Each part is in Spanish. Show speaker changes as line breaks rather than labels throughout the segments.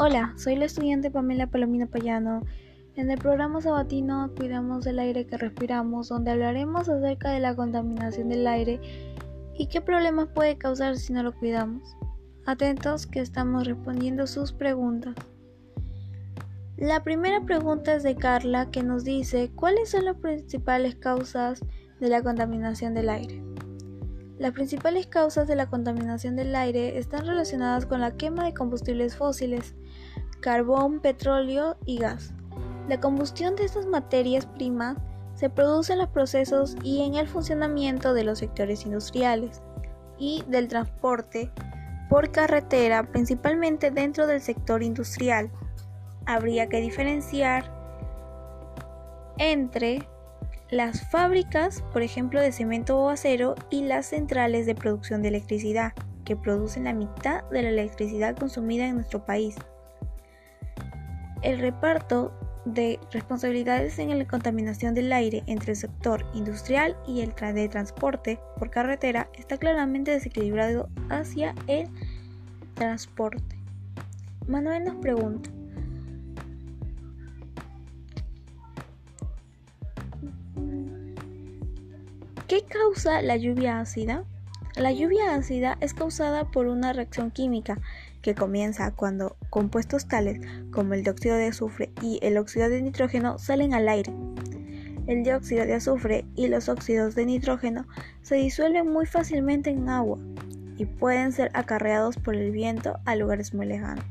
Hola, soy la estudiante Pamela Palomino Payano. En el programa sabatino Cuidamos el aire que respiramos, donde hablaremos acerca de la contaminación del aire y qué problemas puede causar si no lo cuidamos. Atentos que estamos respondiendo sus preguntas. La primera pregunta es de Carla que nos dice cuáles son las principales causas de la contaminación del aire. Las principales causas de la contaminación del aire están relacionadas con la quema de combustibles fósiles, carbón, petróleo y gas. La combustión de estas materias primas se produce en los procesos y en el funcionamiento de los sectores industriales y del transporte por carretera, principalmente dentro del sector industrial. Habría que diferenciar entre las fábricas, por ejemplo, de cemento o acero, y las centrales de producción de electricidad, que producen la mitad de la electricidad consumida en nuestro país. El reparto de responsabilidades en la contaminación del aire entre el sector industrial y el de transporte por carretera está claramente desequilibrado hacia el transporte. Manuel nos pregunta, ¿Qué causa la lluvia ácida? La lluvia ácida es causada por una reacción química que comienza cuando compuestos tales como el dióxido de azufre y el óxido de nitrógeno salen al aire. El dióxido de azufre y los óxidos de nitrógeno se disuelven muy fácilmente en agua y pueden ser acarreados por el viento a lugares muy lejanos.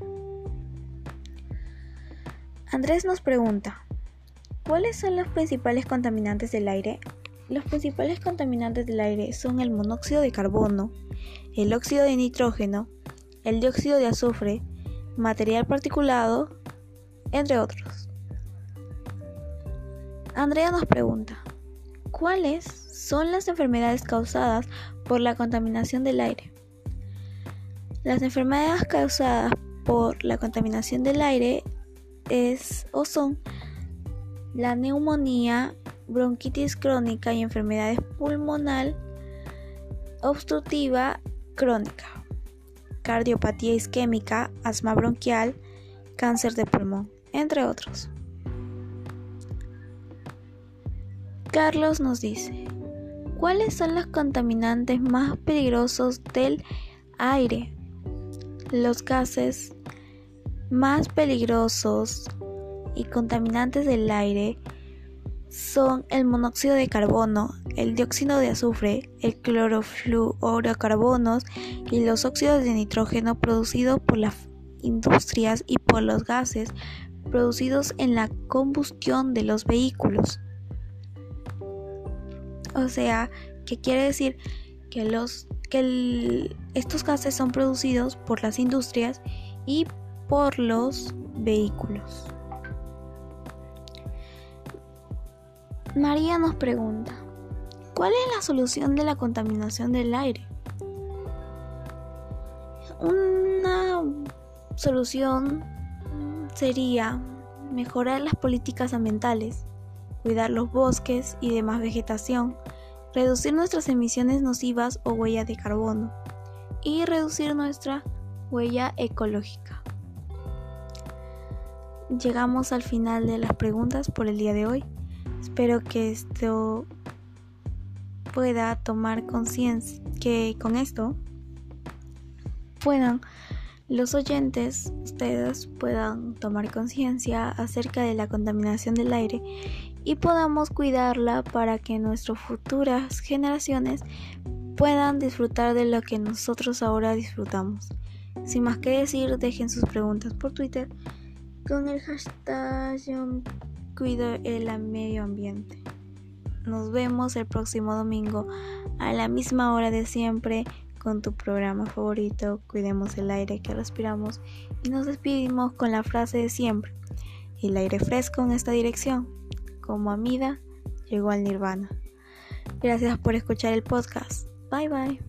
Andrés nos pregunta, ¿cuáles son los principales contaminantes del aire? Los principales contaminantes del aire son el monóxido de carbono, el óxido de nitrógeno, el dióxido de azufre, material particulado, entre otros. Andrea nos pregunta, ¿cuáles son las enfermedades causadas por la contaminación del aire? Las enfermedades causadas por la contaminación del aire es o son la neumonía, bronquitis crónica y enfermedades pulmonal obstructiva crónica, cardiopatía isquémica, asma bronquial, cáncer de pulmón, entre otros. Carlos nos dice, ¿cuáles son los contaminantes más peligrosos del aire? Los gases más peligrosos y contaminantes del aire son el monóxido de carbono, el dióxido de azufre, el clorofluorocarbonos y los óxidos de nitrógeno producidos por las industrias y por los gases producidos en la combustión de los vehículos. O sea, que quiere decir que, los, que estos gases son producidos por las industrias y por los vehículos. María nos pregunta, ¿cuál es la solución de la contaminación del aire? Una solución sería mejorar las políticas ambientales, cuidar los bosques y demás vegetación, reducir nuestras emisiones nocivas o huella de carbono y reducir nuestra huella ecológica. Llegamos al final de las preguntas por el día de hoy. Espero que esto pueda tomar conciencia, que con esto puedan los oyentes, ustedes puedan tomar conciencia acerca de la contaminación del aire y podamos cuidarla para que nuestras futuras generaciones puedan disfrutar de lo que nosotros ahora disfrutamos. Sin más que decir, dejen sus preguntas por Twitter con el hashtag cuido el medio ambiente. Nos vemos el próximo domingo a la misma hora de siempre con tu programa favorito, Cuidemos el aire que respiramos y nos despedimos con la frase de siempre, el aire fresco en esta dirección, como Amida llegó al nirvana. Gracias por escuchar el podcast. Bye bye.